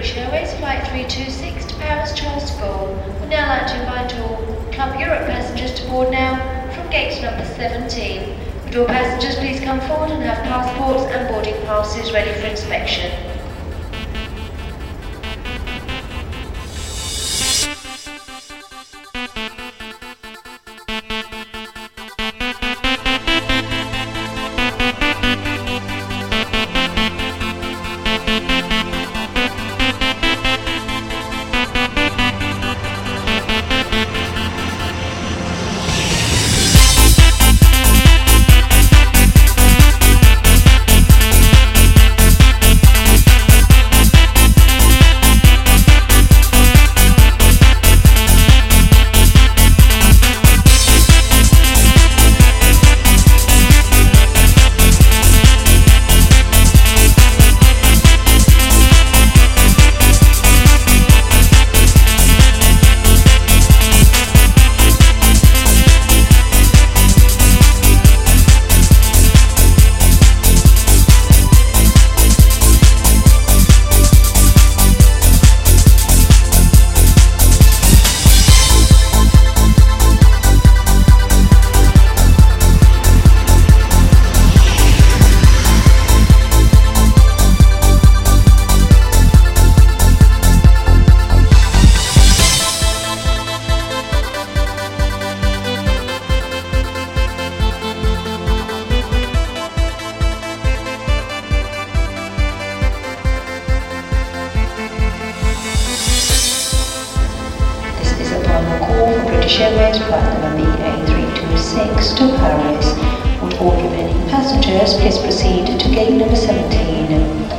British Airways Flight 326 to Paris Charles de Gaulle. We'd now like to invite all Club Europe passengers to board now from gate number 17. Would all passengers please come forward and have passports and boarding passes ready for inspection. is upon a call for British Airways flight number BA326 to Paris. Would all remaining passengers, please proceed to gate number 17.